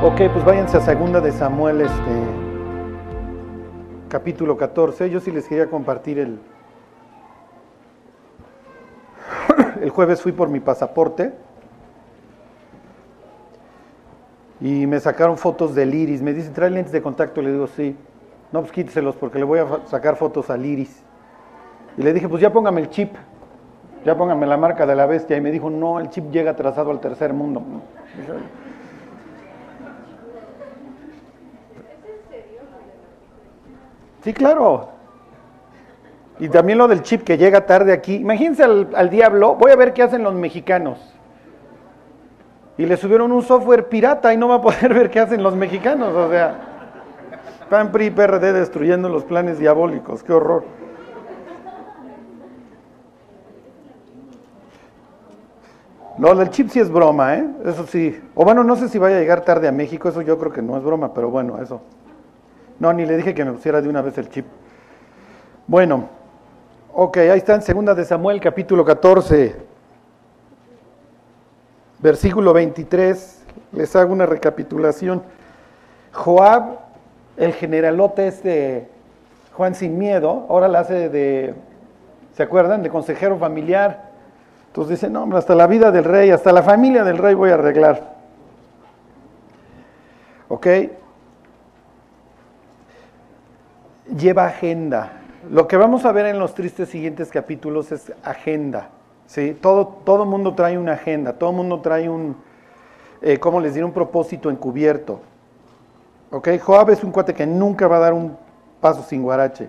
Ok, pues váyanse a segunda de Samuel, este capítulo 14. Yo sí les quería compartir el. El jueves fui por mi pasaporte y me sacaron fotos del iris. Me dicen, ¿trae lentes de contacto? Le digo, sí. No, pues quíteselos porque le voy a sacar fotos al iris. Y le dije, pues ya póngame el chip, ya póngame la marca de la bestia. Y me dijo, no, el chip llega atrasado al tercer mundo. Sí, claro. Y también lo del chip que llega tarde aquí. Imagínense al, diablo, voy a ver qué hacen los mexicanos. Y le subieron un software pirata y no va a poder ver qué hacen los mexicanos. O sea, PAN, PRI, PRD destruyendo los planes diabólicos. Qué horror. Lo del chip sí es broma, ¿eh? Eso sí. O bueno, no sé si vaya a llegar tarde a México, eso yo creo que no es broma, pero bueno, eso. No, ni le dije que me pusiera de una vez el chip. Bueno, ok, ahí está en segunda de Samuel, capítulo 14, versículo 23. Les hago una recapitulación. Joab, el generalote este, Juan sin miedo, ahora la hace de, ¿se acuerdan? De consejero familiar. Entonces dice, no, hombre, hasta la vida del rey, hasta la familia del rey voy a arreglar. ¿Ok? Lleva agenda. Lo que vamos a ver en los tristes siguientes capítulos es agenda. ¿sí? Todo, todo mundo trae una agenda, todo mundo trae un, eh, ¿cómo les diré? Un propósito encubierto. ¿Ok? Joab es un cuate que nunca va a dar un paso sin guarache.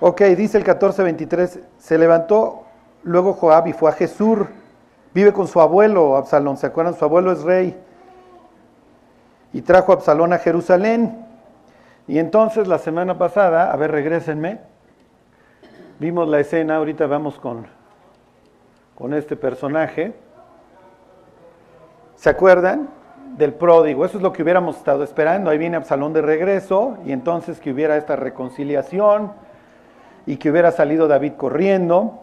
Ok, dice el 14:23, se levantó luego Joab y fue a Jesús, vive con su abuelo Absalón, ¿se acuerdan? Su abuelo es rey. Y trajo a Absalón a Jerusalén. Y entonces la semana pasada, a ver, regrésenme, vimos la escena, ahorita vamos con, con este personaje. ¿Se acuerdan? Del pródigo, eso es lo que hubiéramos estado esperando. Ahí viene Absalón de regreso y entonces que hubiera esta reconciliación y que hubiera salido David corriendo.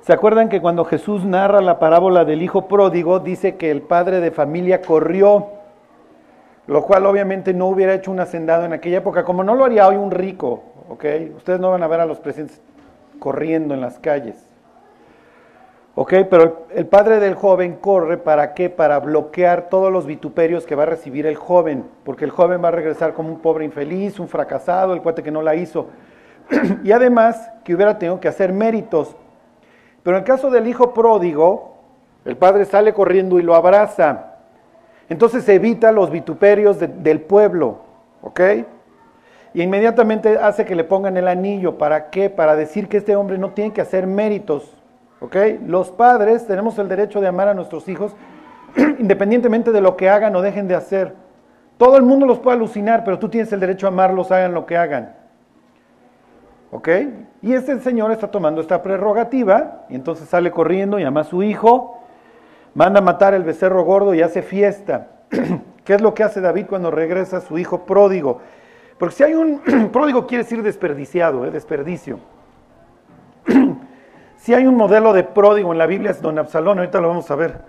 ¿Se acuerdan que cuando Jesús narra la parábola del hijo pródigo, dice que el padre de familia corrió lo cual obviamente no hubiera hecho un hacendado en aquella época, como no lo haría hoy un rico, ¿ok? Ustedes no van a ver a los presidentes corriendo en las calles. ¿Ok? Pero el padre del joven corre para qué? Para bloquear todos los vituperios que va a recibir el joven, porque el joven va a regresar como un pobre infeliz, un fracasado, el cuate que no la hizo. y además que hubiera tenido que hacer méritos. Pero en el caso del hijo pródigo, el padre sale corriendo y lo abraza. Entonces evita los vituperios del pueblo, ¿ok? Y inmediatamente hace que le pongan el anillo. ¿Para qué? Para decir que este hombre no tiene que hacer méritos, ¿ok? Los padres tenemos el derecho de amar a nuestros hijos independientemente de lo que hagan o dejen de hacer. Todo el mundo los puede alucinar, pero tú tienes el derecho a amarlos, hagan lo que hagan. ¿Ok? Y este señor está tomando esta prerrogativa y entonces sale corriendo y ama a su hijo manda matar el becerro gordo y hace fiesta. ¿Qué es lo que hace David cuando regresa a su hijo pródigo? Porque si hay un pródigo quiere decir desperdiciado, ¿eh? desperdicio. si hay un modelo de pródigo en la Biblia es don Absalón, ahorita lo vamos a ver.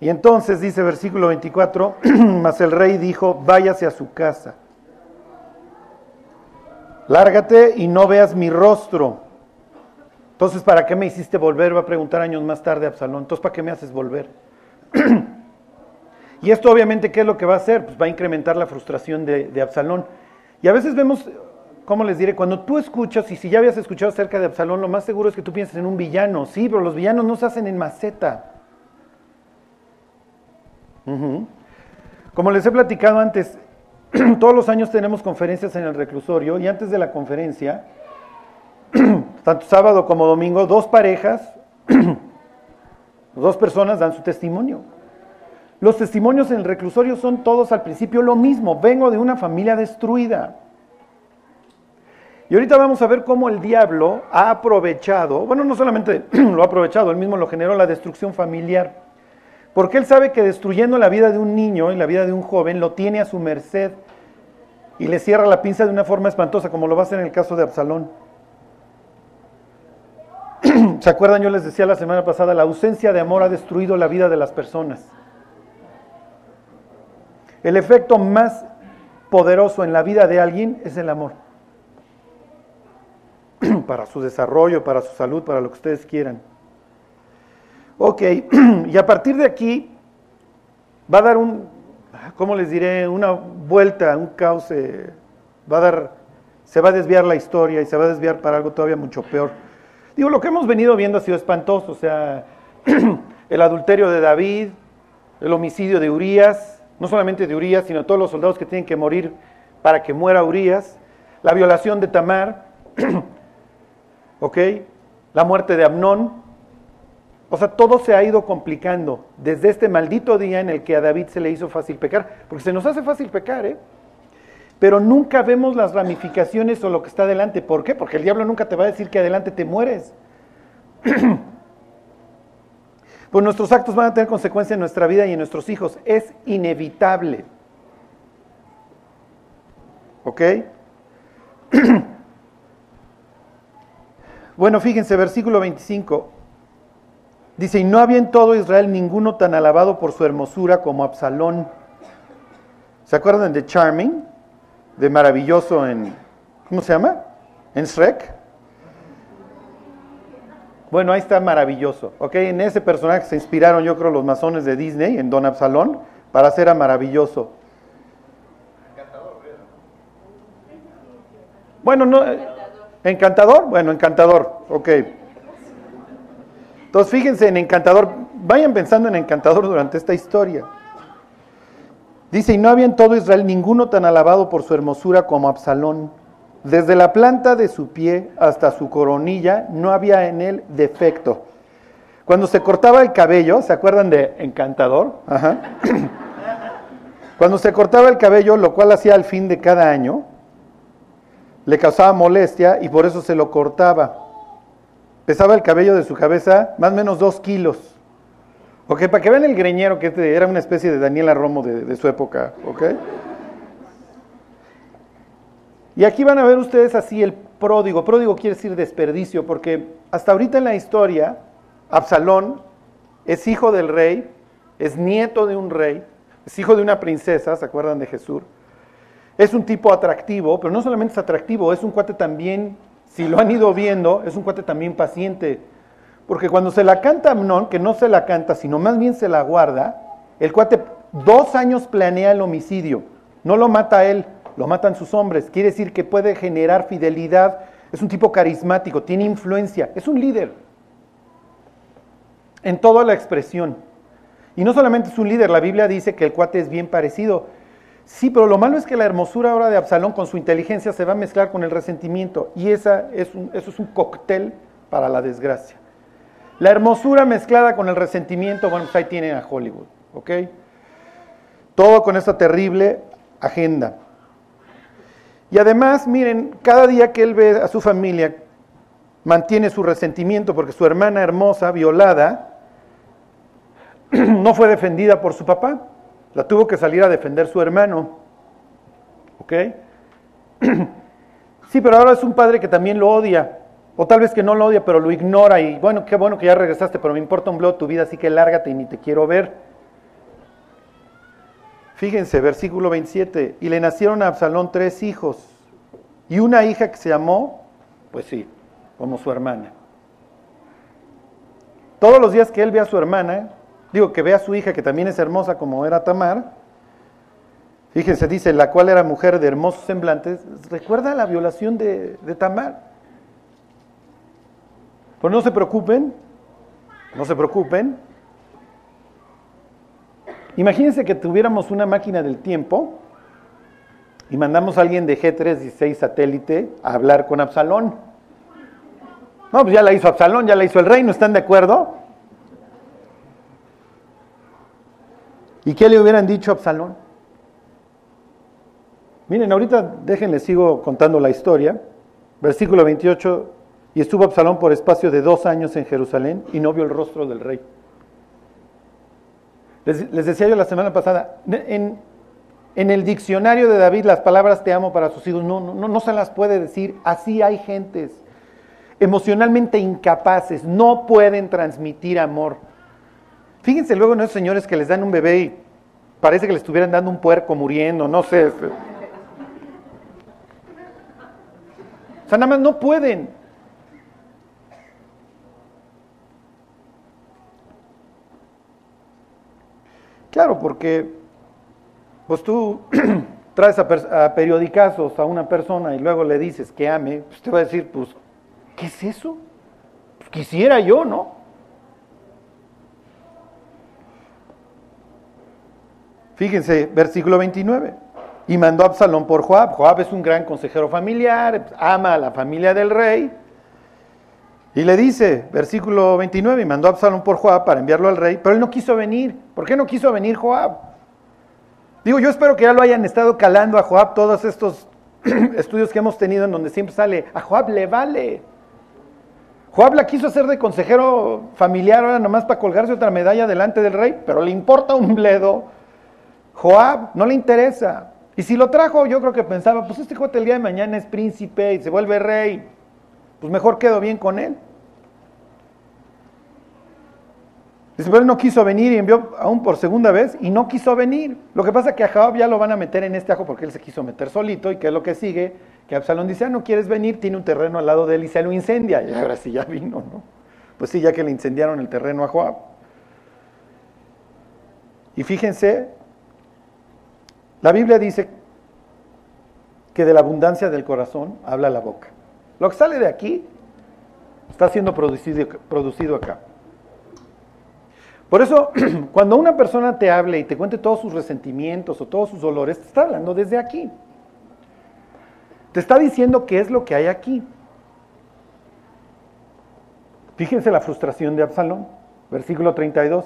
y entonces dice versículo 24, mas el rey dijo, váyase a su casa. Lárgate y no veas mi rostro entonces, ¿para qué me hiciste volver? Va a preguntar años más tarde Absalón. Entonces, ¿para qué me haces volver? y esto obviamente, ¿qué es lo que va a hacer? Pues va a incrementar la frustración de, Absalón. Y a veces vemos, ¿cómo les diré? Cuando tú escuchas, y si ya habías escuchado acerca de Absalón, lo más seguro es que tú pienses en un villano. Sí, pero los villanos no se hacen en maceta. Como les he platicado antes, todos los años tenemos conferencias en el reclusorio y antes de la conferencia tanto sábado como domingo, dos parejas, dos personas dan su testimonio. Los testimonios en el reclusorio son todos al principio lo mismo. Vengo de una familia destruida. Y ahorita vamos a ver cómo el diablo ha aprovechado, bueno, no solamente lo ha aprovechado, él mismo lo generó la destrucción familiar. Porque él sabe que destruyendo la vida de un niño y la vida de un joven lo tiene a su merced y le cierra la pinza de una forma espantosa, como lo va a hacer en el caso de Absalón. ¿Se acuerdan? Yo les decía la semana pasada, la ausencia de amor ha destruido la vida de las personas. El efecto más poderoso en la vida de alguien es el amor. para su desarrollo, para su salud, para lo que ustedes quieran. Ok, y a partir de aquí va a dar un, ¿cómo les diré? Una vuelta, un cauce, va a dar, se va a desviar la historia y se va a desviar para algo todavía mucho peor. Digo, lo que hemos venido viendo ha sido espantoso, o sea, el adulterio de David, el homicidio de Urias, no solamente de Urias, sino todos los soldados que tienen que morir para que muera Urias, la violación de Tamar, ¿ok? La muerte de Amnón. O sea, todo se ha ido complicando desde este maldito día en el que a David se le hizo fácil pecar, porque se nos hace fácil pecar, ¿eh? Pero nunca vemos las ramificaciones o lo que está adelante. ¿Por qué? Porque el diablo nunca te va a decir que adelante te mueres. pues nuestros actos van a tener consecuencia en nuestra vida y en nuestros hijos. Es inevitable. ¿Ok? bueno, fíjense, versículo 25. Dice, y no había en todo Israel ninguno tan alabado por su hermosura como Absalón. ¿Se acuerdan de Charming? De maravilloso en, ¿cómo se llama? En Shrek. Bueno, ahí está maravilloso. ¿ok? En ese personaje se inspiraron, yo creo, los masones de Disney, en Don Absalón, para hacer a maravilloso. Bueno, no. ¿Encantador? Bueno, encantador, ok. Entonces, fíjense en encantador, vayan pensando en encantador durante esta historia. Dice, y no había en todo Israel ninguno tan alabado por su hermosura como Absalón desde la planta de su pie hasta su coronilla no había en él defecto. Cuando se cortaba el cabello, ¿se acuerdan de encantador? Cuando se cortaba el cabello, lo cual hacía al fin de cada año, le causaba molestia y por eso se lo cortaba. Pesaba el cabello de su cabeza más o menos dos kilos. Ok, para que vean el greñero que era una especie de Daniela Romo de, de su época, ¿ok? Y aquí van a ver ustedes así el pródigo. Pródigo quiere decir desperdicio, porque hasta ahorita en la historia, Absalón es hijo del rey, es nieto de un rey, es hijo de una princesa, ¿se acuerdan de Jesús? Es un tipo atractivo, pero no solamente es atractivo, es un cuate también, si lo han ido viendo, es un cuate también paciente. Porque cuando se la canta Amnón, que no se la canta, sino más bien se la guarda, el cuate dos años planea el homicidio, no lo mata él, lo matan sus hombres. Quiere decir que puede generar fidelidad. Es un tipo carismático, tiene influencia, es un líder. En toda la expresión. Y no solamente es un líder, la Biblia dice que el cuate es bien parecido. Sí, pero lo malo es que la hermosura ahora de Absalón con su inteligencia se va a mezclar con el resentimiento. Y esa es eso es un cóctel para la desgracia. La hermosura mezclada con el resentimiento, bueno, pues ahí tienen a Hollywood, ¿ok? Todo con esta terrible agenda. Y además, miren, cada día que él ve a su familia, mantiene su resentimiento porque su hermana hermosa, violada, no fue defendida por su papá. La tuvo que salir a defender su hermano. ¿Ok? Sí, pero ahora es un padre que también lo odia. O tal vez que no lo odia, pero lo ignora y bueno, qué bueno que ya regresaste, pero me importa un blow tu vida, así que lárgate y ni te quiero ver. Fíjense, versículo 27, y le nacieron a Absalón tres hijos y una hija que se llamó, pues sí, como su hermana. Todos los días que él ve a su hermana, digo que ve a su hija que también es hermosa como era Tamar, fíjense, dice, la cual era mujer de hermosos semblantes, recuerda la violación de Tamar. Pues no se preocupen, no se preocupen, Imagínense que tuviéramos una máquina del tiempo y mandamos a alguien de G316 satélite a hablar con Absalón. No, pues ya la hizo Absalón, ya la hizo el rey, ¿no están de acuerdo? ¿Y qué le hubieran dicho a Absalón? Miren, ahorita déjenle, sigo contando la historia. Versículo 28, y estuvo Absalón por espacio de dos años en Jerusalén y no vio el rostro del rey. Les, decía yo la semana pasada, en, el diccionario de David las palabras te amo para sus hijos no, no, no se las puede decir. Así hay gentes emocionalmente incapaces, no pueden transmitir amor. Fíjense luego en esos señores que les dan un bebé y parece que le estuvieran dando un puerco muriendo, no sé. O sea, nada más no pueden. Claro, porque pues tú traes a, periodicazos a una persona y luego le dices que ame, pues te va a decir, pues, ¿qué es eso? Pues quisiera yo, ¿no? Fíjense, versículo 29. Y mandó a Absalón por Joab. Joab es un gran consejero familiar, ama a la familia del rey. Y le dice, versículo 29, y mandó a Absalón por Joab para enviarlo al rey, pero él no quiso venir. ¿Por qué no quiso venir Joab? Digo, yo espero que ya lo hayan estado calando a Joab todos estos estudios que hemos tenido en donde siempre sale, a Joab le vale. Joab la quiso hacer de consejero familiar ahora nomás para colgarse otra medalla delante del rey, pero le importa un bledo. Joab no le interesa. Y si lo trajo, yo creo que pensaba, pues este cuate el día de mañana es príncipe y se vuelve rey pues mejor quedo bien con él. Dice, no quiso venir y envió aún por segunda vez y no quiso venir. Lo que pasa es que a Joab ya lo van a meter en este ajo porque él se quiso meter solito y que es lo que sigue, que Absalón dice, ah, no quieres venir, tiene un terreno al lado de él y se lo incendia. Y ahora sí ya vino, ¿no? Pues sí, ya que le incendiaron el terreno a Joab. Y fíjense, la Biblia dice que de la abundancia del corazón habla la boca. Lo que sale de aquí está siendo producido, producido acá. Por eso, cuando una persona te hable y te cuente todos sus resentimientos o todos sus dolores, te está hablando desde aquí. Te está diciendo qué es lo que hay aquí. Fíjense la frustración de Absalón, versículo 32.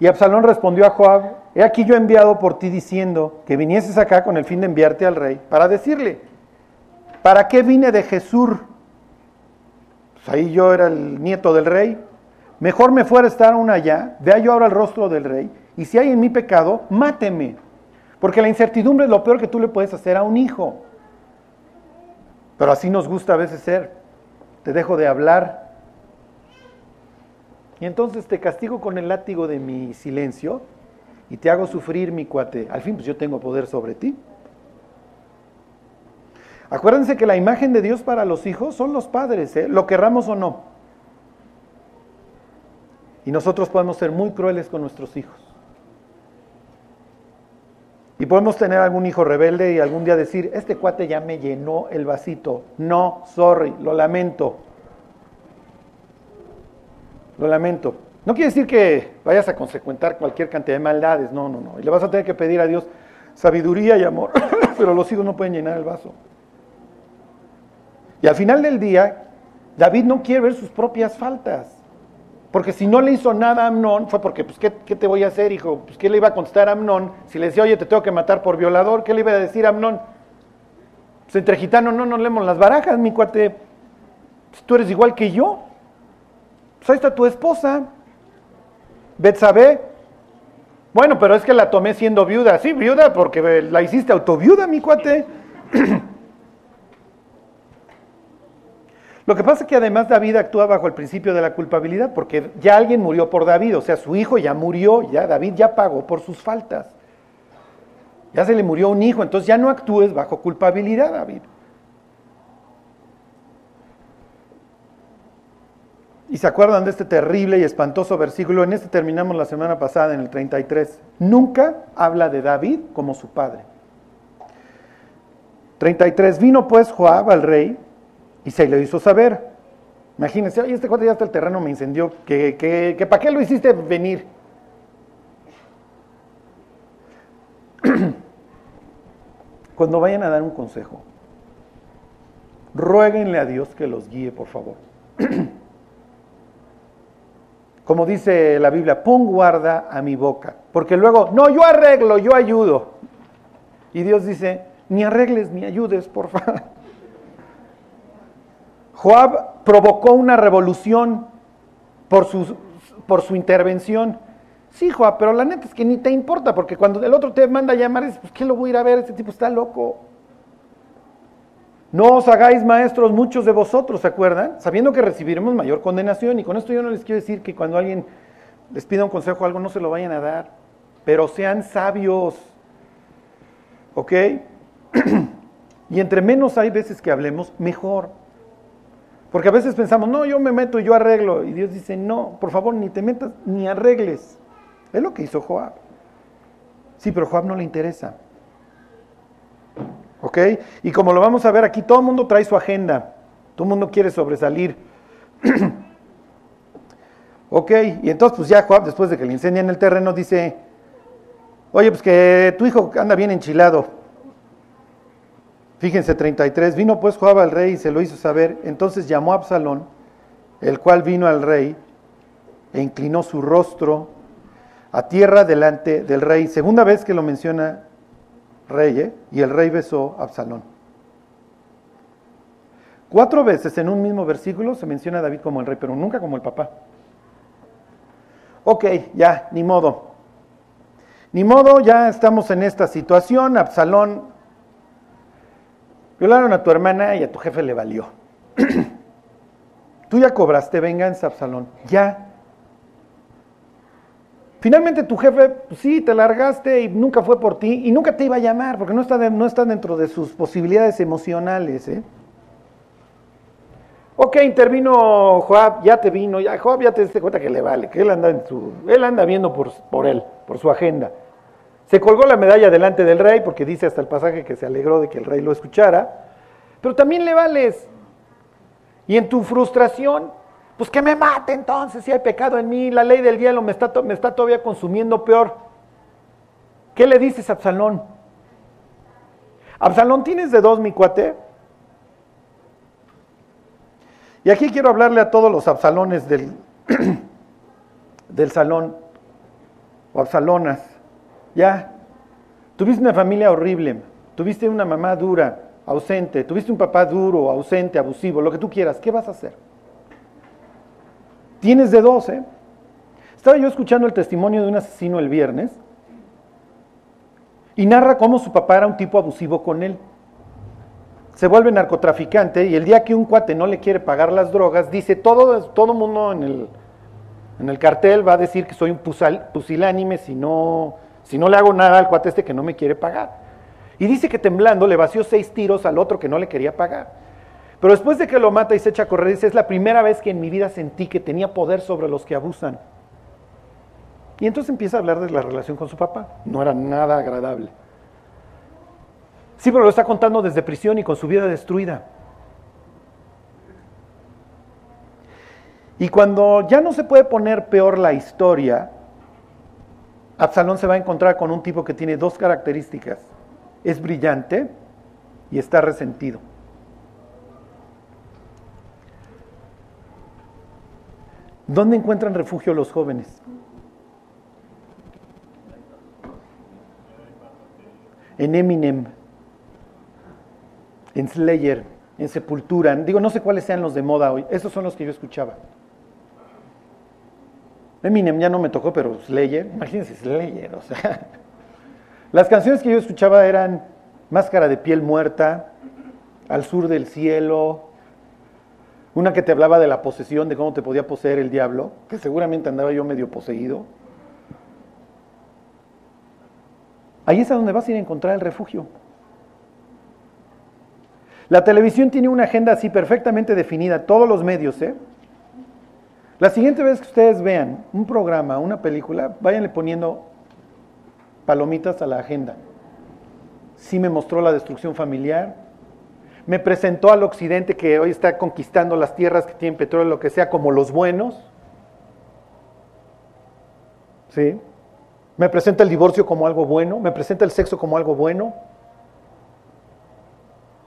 Y Absalón respondió a Joab, he aquí yo he enviado por ti diciendo que vinieses acá con el fin de enviarte al rey, para decirle, ¿Para qué vine de Jesús? Pues ahí yo era el nieto del rey. Mejor me fuera a estar aún allá, vea yo ahora el rostro del rey, y si hay en mi pecado, máteme. Porque la incertidumbre es lo peor que tú le puedes hacer a un hijo. Pero así nos gusta a veces ser. Te dejo de hablar. Y entonces te castigo con el látigo de mi silencio y te hago sufrir mi cuate. Al fin, pues yo tengo poder sobre ti. Acuérdense que la imagen de Dios para los hijos son los padres, ¿eh? lo querramos o no. Y nosotros podemos ser muy crueles con nuestros hijos. Y podemos tener algún hijo rebelde y algún día decir, este cuate ya me llenó el vasito. No, sorry, lo lamento. Lo lamento. No quiere decir que vayas a consecuentar cualquier cantidad de maldades, no, no, no. Y le vas a tener que pedir a Dios sabiduría y amor, pero los hijos no pueden llenar el vaso. Y al final del día, David no quiere ver sus propias faltas. Porque si no le hizo nada a Amnón, fue porque, pues, ¿qué, te voy a hacer, hijo? Pues, ¿qué le iba a contestar a Amnón? Si le decía, oye, te tengo que matar por violador, ¿qué le iba a decir a Amnón? Pues entre gitanos no nos leemos las barajas, mi cuate. Pues, tú eres igual que yo. Pues ahí está tu esposa. Betsabe. Bueno, pero es que la tomé siendo viuda. Sí, viuda, porque la hiciste autoviuda, mi cuate. Lo que pasa es que además David actúa bajo el principio de la culpabilidad, porque ya alguien murió por David, o sea, su hijo ya murió, ya David ya pagó por sus faltas. Ya se le murió un hijo, entonces ya no actúes bajo culpabilidad, David. Y se acuerdan de este terrible y espantoso versículo, en este terminamos la semana pasada, en el 33. Nunca habla de David como su padre. 33. Vino pues Joab al rey y se lo hizo saber. Imagínense, oye, este cuate ya hasta el terreno me incendió, que, que, que ¿para qué lo hiciste venir? Cuando vayan a dar un consejo, ruéguenle a Dios que los guíe, por favor. Como dice la Biblia, pon guarda a mi boca, porque luego, no, yo arreglo, yo ayudo. Y Dios dice, ni arregles ni ayudes, por favor. Joab provocó una revolución por su, por su intervención. Sí, Joab, pero la neta es que ni te importa, porque cuando el otro te manda a llamar, dices, pues ¿qué lo voy a ir a ver? Este tipo está loco. No os hagáis maestros muchos de vosotros, ¿se acuerdan? Sabiendo que recibiremos mayor condenación. Y con esto yo no les quiero decir que cuando alguien les pida un consejo o algo no se lo vayan a dar. pero sean sabios. ¿Ok? y entre menos hay veces que hablemos, mejor. Porque a veces pensamos, no, yo me meto y yo arreglo. Y Dios dice, no, por favor, ni te metas ni arregles. Es lo que hizo Joab. Sí, pero Joab no le interesa. ¿Ok? Y como lo vamos a ver aquí, todo el mundo trae su agenda. Todo el mundo quiere sobresalir. ok, y entonces pues ya Joab, después de que le incendian el terreno, dice, oye, pues que tu hijo anda bien enchilado. Fíjense, 33, vino pues Joab al rey y se lo hizo saber. Entonces llamó a Absalón, el cual vino al rey e inclinó su rostro a tierra delante del rey. Segunda vez que lo menciona rey, ¿eh? y el rey besó a Absalón. Cuatro veces en un mismo versículo se menciona a David como el rey, pero nunca como el papá. Ok, ya, ni modo. Ni modo, ya estamos en esta situación. Absalón, violaron a tu hermana y a tu jefe le valió. Tú ya cobraste venganza, Absalón. Ya. Finalmente tu jefe, pues sí, te largaste y nunca fue por ti y nunca te iba a llamar porque no está, no está dentro de sus posibilidades emocionales. ¿eh? Ok, intervino Joab, ya te vino, ya Joab ya te diste cuenta que le vale, que él anda en su, él anda viendo por, por él, por su agenda. Se colgó la medalla delante del rey, porque dice hasta el pasaje que se alegró de que el rey lo escuchara, pero también le vales. Y en tu frustración, pues que me mate entonces, si hay pecado en mí, la ley del hielo me está, me está todavía consumiendo peor. ¿Qué le dices a Absalón? Absalón, ¿tienes de dos, mi cuate? Y aquí quiero hablarle a todos los absalones del, del salón, o absalonas. Ya, tuviste una familia horrible, tuviste una mamá dura, ausente, tuviste un papá duro, ausente, abusivo, lo que tú quieras, ¿qué vas a hacer? Tienes de dos, ¿eh? Estaba yo escuchando el testimonio de un asesino el viernes y narra cómo su papá era un tipo abusivo con él. Se vuelve narcotraficante y el día que un cuate no le quiere pagar las drogas, dice todo todo mundo en el, en el cartel va a decir que soy un pusilánime si no, si no le hago nada al cuate este que no me quiere pagar. Y dice que temblando le vació seis tiros al otro que no le quería pagar. Pero después de que lo mata y se echa a correr, dice, es la primera vez que en mi vida sentí que tenía poder sobre los que abusan. Y entonces empieza a hablar de la relación con su papá. No era nada agradable. Sí, pero lo está contando desde prisión y con su vida destruida. Y cuando ya no se puede poner peor la historia, Absalón se va a encontrar con un tipo que tiene dos características. Es brillante y está resentido. ¿Dónde encuentran refugio los jóvenes? En Eminem en Slayer, en Sepultura. Digo, no sé cuáles sean los de moda hoy. Esos son los que yo escuchaba. Eminem ya no me tocó, pero Slayer, imagínense Slayer, o sea. Las canciones que yo escuchaba eran Máscara de piel muerta, Al sur del cielo, una que te hablaba de la posesión, de cómo te podía poseer el diablo, que seguramente andaba yo medio poseído. Ahí es a donde vas a ir a encontrar el refugio. La televisión tiene una agenda así perfectamente definida, todos los medios, ¿eh? La siguiente vez que ustedes vean un programa, una película, váyanle poniendo palomitas a la agenda. Sí me mostró la destrucción familiar, me presentó al occidente que hoy está conquistando las tierras que tienen petróleo, lo que sea, como los buenos. ¿Sí? Me presenta el divorcio como algo bueno, me presenta el sexo como algo bueno.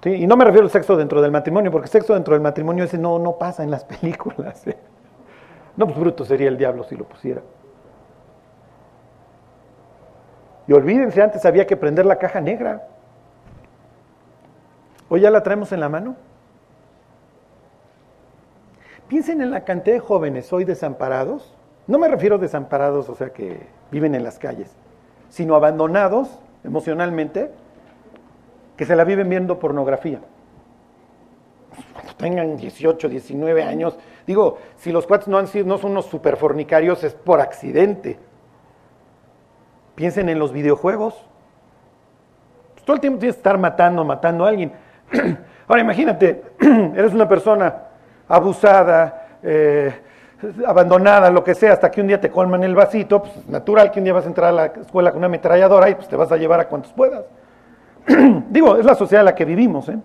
Y no me refiero al sexo dentro del matrimonio, porque sexo dentro del matrimonio ese no, no pasa en las películas. ¿eh? No, pues bruto sería el diablo si lo pusiera. Y olvídense, antes había que prender la caja negra. Hoy ya la traemos en la mano. Piensen en la cantidad de jóvenes hoy desamparados. No me refiero a desamparados, o sea, que viven en las calles, sino abandonados emocionalmente que se la viven viendo pornografía. Cuando tengan 18, 19 años, digo, si los cuates no, han sido, no son unos superfornicarios es por accidente. Piensen en los videojuegos. Pues, todo el tiempo tienes que estar matando, matando a alguien. Ahora imagínate, eres una persona abusada, eh, abandonada, lo que sea, hasta que un día te colman el vasito, pues natural que un día vas a entrar a la escuela con una ametralladora y pues te vas a llevar a cuantos puedas. Digo, es la sociedad en la que vivimos, ¿eh?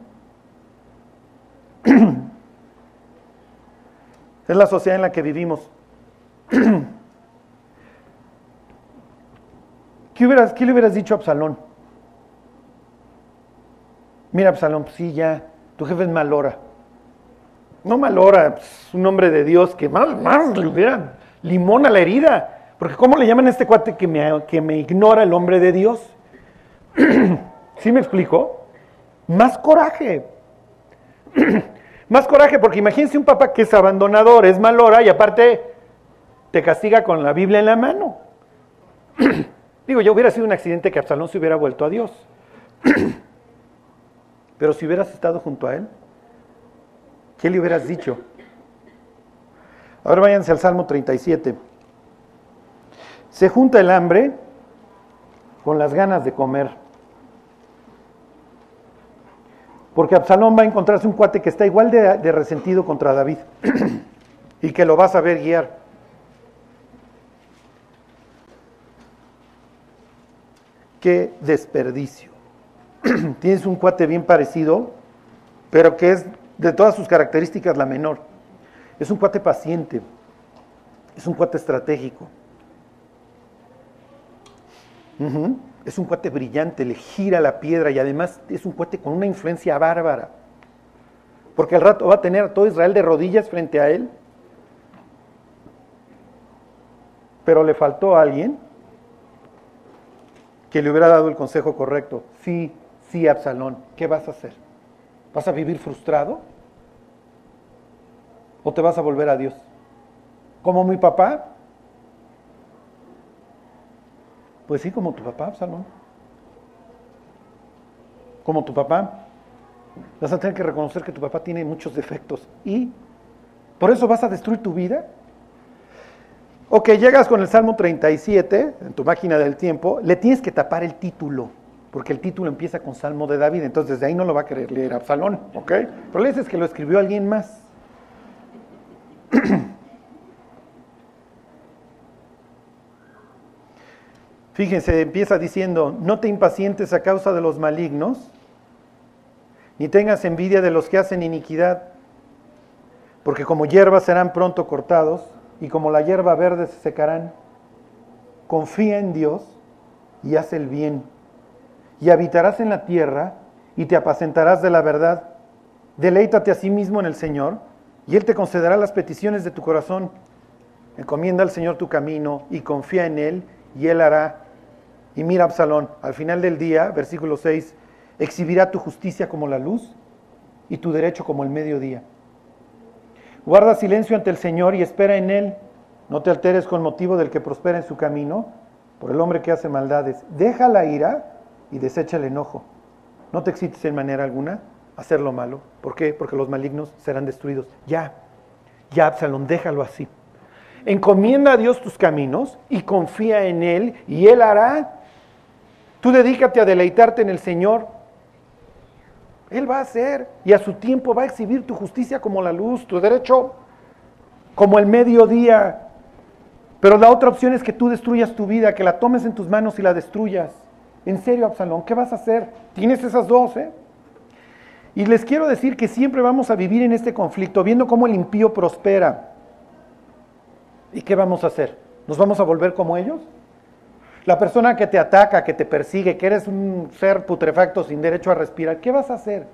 Es la sociedad en la que vivimos. ¿Qué, hubieras, ¿Qué le hubieras dicho a Absalón? Mira, Absalón, pues sí, ya, tu jefe es Malora. No Malora, pues, un hombre de Dios que más, más le hubiera limón a la herida. Porque ¿cómo le llaman a este cuate que me, que me ignora el hombre de Dios? ¿Sí me explico? Más coraje. más coraje, porque imagínense un papá que es abandonador, es malora y aparte te castiga con la Biblia en la mano. Digo, yo hubiera sido un accidente que Absalón se hubiera vuelto a Dios. Pero si hubieras estado junto a él, ¿qué le hubieras dicho? Ahora váyanse al Salmo 37. Se junta el hambre con las ganas de comer. Porque Absalón va a encontrarse un cuate que está igual de, resentido contra David y que lo va a saber guiar. Qué desperdicio. tienes un cuate bien parecido, pero que es de todas sus características la menor. Es un cuate paciente, es un cuate estratégico. Es un cuate brillante, le gira la piedra y además es un cuate con una influencia bárbara. Porque al rato va a tener a todo Israel de rodillas frente a él. Pero le faltó a alguien que le hubiera dado el consejo correcto. Sí, Sí, Absalón, ¿qué vas a hacer? ¿Vas a vivir frustrado? ¿O te vas a volver a Dios? ¿Como mi papá? Pues sí, como tu papá, Absalón. Como tu papá. Vas a tener que reconocer que tu papá tiene muchos defectos. ¿Y por eso vas a destruir tu vida? Ok, llegas con el Salmo 37 en tu máquina del tiempo, le tienes que tapar el título porque el título empieza con Salmo de David, entonces de ahí no lo va a querer leer Absalón, ¿ok? Pero es que lo escribió alguien más. Fíjense, empieza diciendo, no te impacientes a causa de los malignos, ni tengas envidia de los que hacen iniquidad, porque como hierbas serán pronto cortados, y como la hierba verde se secarán. Confía en Dios y haz el bien y habitarás en la tierra y te apacentarás de la verdad. Deleítate a sí mismo en el Señor y Él te concederá las peticiones de tu corazón. Encomienda al Señor tu camino y confía en Él y Él hará. Y mira, Absalón, al final del día, versículo 6, exhibirá tu justicia como la luz y tu derecho como el mediodía. Guarda silencio ante el Señor y espera en Él. No te alteres con motivo del que prospera en su camino, por el hombre que hace maldades. Deja la ira y desecha el enojo. No te excites en manera alguna a hacer lo malo. ¿Por qué? Porque los malignos serán destruidos. Ya, ya, Absalón, déjalo así. Encomienda a Dios tus caminos y confía en Él y Él hará. Tú dedícate a deleitarte en el Señor. Él va a hacer y a su tiempo va a exhibir tu justicia como la luz, tu derecho como el mediodía. Pero la otra opción es que tú destruyas tu vida, que la tomes en tus manos y la destruyas. En serio, Absalón, ¿qué vas a hacer? Tienes esas dos, ¿eh? Y les quiero decir que siempre vamos a vivir en este conflicto, viendo cómo el impío prospera. ¿Y qué vamos a hacer? ¿Nos vamos a volver como ellos? La persona que te ataca, que te persigue, que eres un ser putrefacto sin derecho a respirar, ¿qué vas a hacer?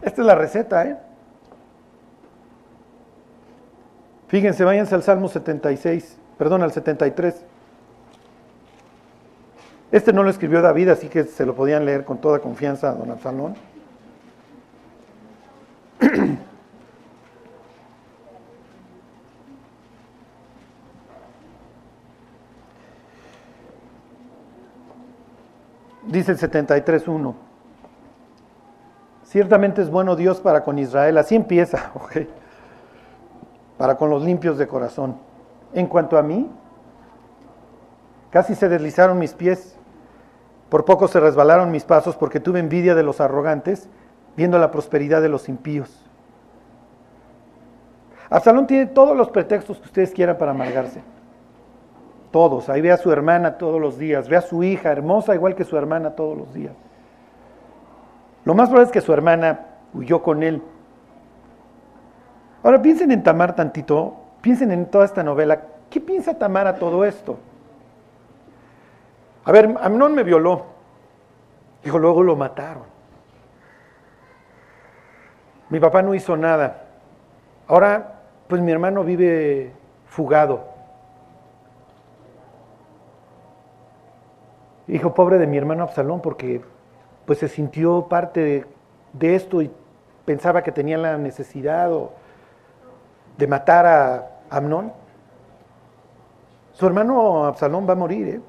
Esta es la receta, ¿eh? Fíjense, váyanse al Salmo 76, perdón, al 73. Este no lo escribió David, así que se lo podían leer con toda confianza a don Absalón. Dice el 73.1. Ciertamente es bueno Dios para con Israel. Así empieza, Para con los limpios de corazón. En cuanto a mí, Casi se deslizaron mis pies. Por poco se resbalaron mis pasos porque tuve envidia de los arrogantes, viendo la prosperidad de los impíos. Absalón tiene todos los pretextos que ustedes quieran para amargarse. Todos. Ahí ve a su hermana todos los días, ve a su hija hermosa igual que su hermana todos los días. Lo más probable es que su hermana huyó con él. Ahora piensen en Tamar tantito, piensen en toda esta novela. ¿Qué piensa Tamar a todo esto? A ver, Amnón me violó. Dijo, luego lo mataron. Mi papá no hizo nada. Ahora, pues mi hermano vive fugado. Hijo pobre de mi hermano Absalón porque pues se sintió parte de, esto y pensaba que tenía la necesidad de matar a Amnón. Su hermano Absalón va a morir. ¿eh?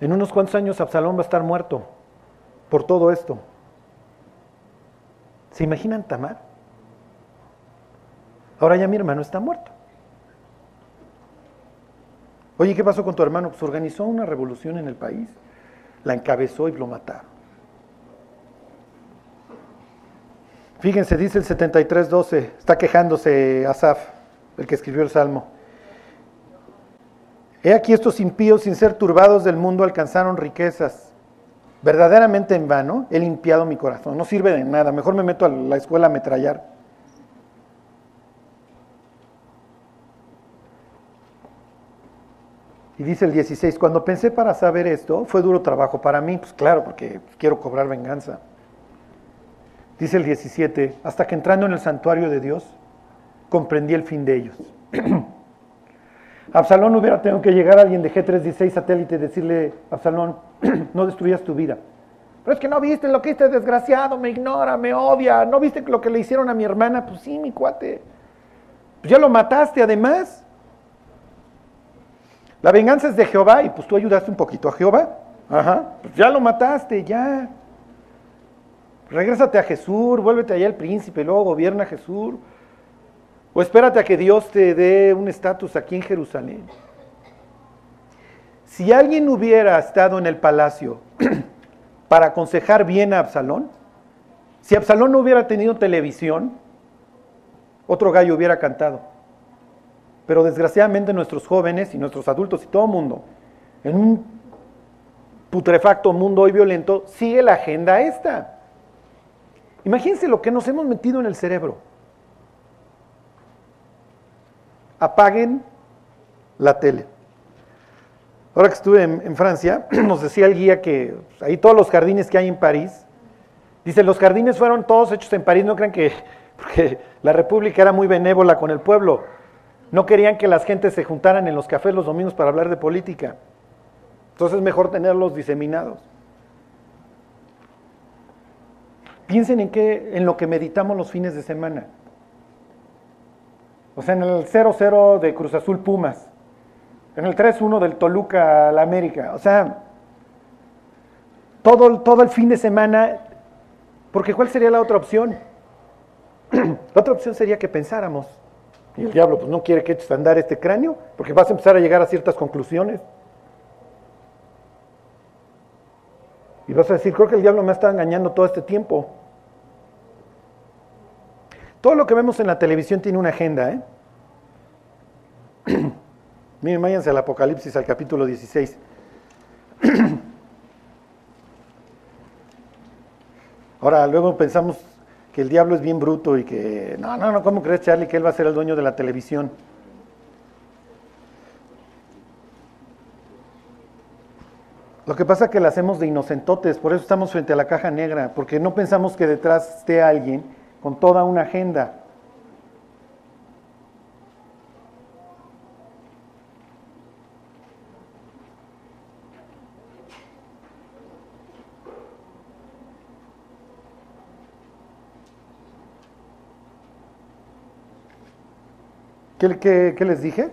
En unos cuantos años Absalón va a estar muerto por todo esto. ¿Se imaginan Tamar? Ahora ya mi hermano está muerto. Oye, ¿qué pasó con tu hermano? Pues organizó una revolución en el país la encabezó y lo mataron. Fíjense, dice el 73.12, está quejándose Asaf, el que escribió el Salmo. He aquí estos impíos, sin ser turbados del mundo, alcanzaron riquezas. Verdaderamente en vano he limpiado mi corazón. No sirve de nada. Mejor me meto a la escuela a metrallar. Y dice el 16, cuando pensé para saber esto, fue duro trabajo para mí, pues claro, porque quiero cobrar venganza. Dice el 17, hasta que entrando en el santuario de Dios, comprendí el fin de ellos. Absalón hubiera tenido que llegar a alguien de G316 satélite y decirle, Absalón, no destruyas tu vida. Pero es que no viste lo que este desgraciado, me ignora, me odia, no viste lo que le hicieron a mi hermana, pues sí, mi cuate. Pues ya lo mataste además. La venganza es de Jehová y pues tú ayudaste un poquito a Jehová. Ajá, pues ya lo mataste, ya. Regrésate a Jesús, vuélvete allá al príncipe, luego gobierna Jesús. O espérate a que Dios te dé un estatus aquí en Jerusalén. Si alguien hubiera estado en el palacio para aconsejar bien a Absalón, si Absalón no hubiera tenido televisión, otro gallo hubiera cantado. Pero desgraciadamente nuestros jóvenes y nuestros adultos y todo el mundo, en un putrefacto mundo hoy violento, sigue la agenda esta. Imagínense lo que nos hemos metido en el cerebro. Apaguen la tele. Ahora que estuve en, Francia, nos decía el guía que pues, ahí todos los jardines que hay en París, dice, los jardines fueron todos hechos en París, no crean que porque la República era muy benévola con el pueblo. No querían que las gentes se juntaran en los cafés los domingos para hablar de política. Entonces es mejor tenerlos diseminados. Piensen en qué, en lo que meditamos los fines de semana. O sea, en el 0-0 de Cruz Azul Pumas. En el 3-1 del Toluca a la América. O sea, todo, todo el fin de semana. Porque ¿cuál sería la otra opción? la otra opción sería que pensáramos. Y el diablo pues no quiere que eches a andar este cráneo porque vas a empezar a llegar a ciertas conclusiones. Y vas a decir, creo que el diablo me ha estado engañando todo este tiempo. Todo lo que vemos en la televisión tiene una agenda, ¿eh? Miren, váyanse al Apocalipsis, al capítulo 16. Ahora, luego pensamos que el diablo es bien bruto y que, no, no, no, ¿cómo crees Charlie que él va a ser el dueño de la televisión? Lo que pasa es que la hacemos de inocentotes, por eso estamos frente a la caja negra, porque no pensamos que detrás esté alguien con toda una agenda. ¿Qué, les dije?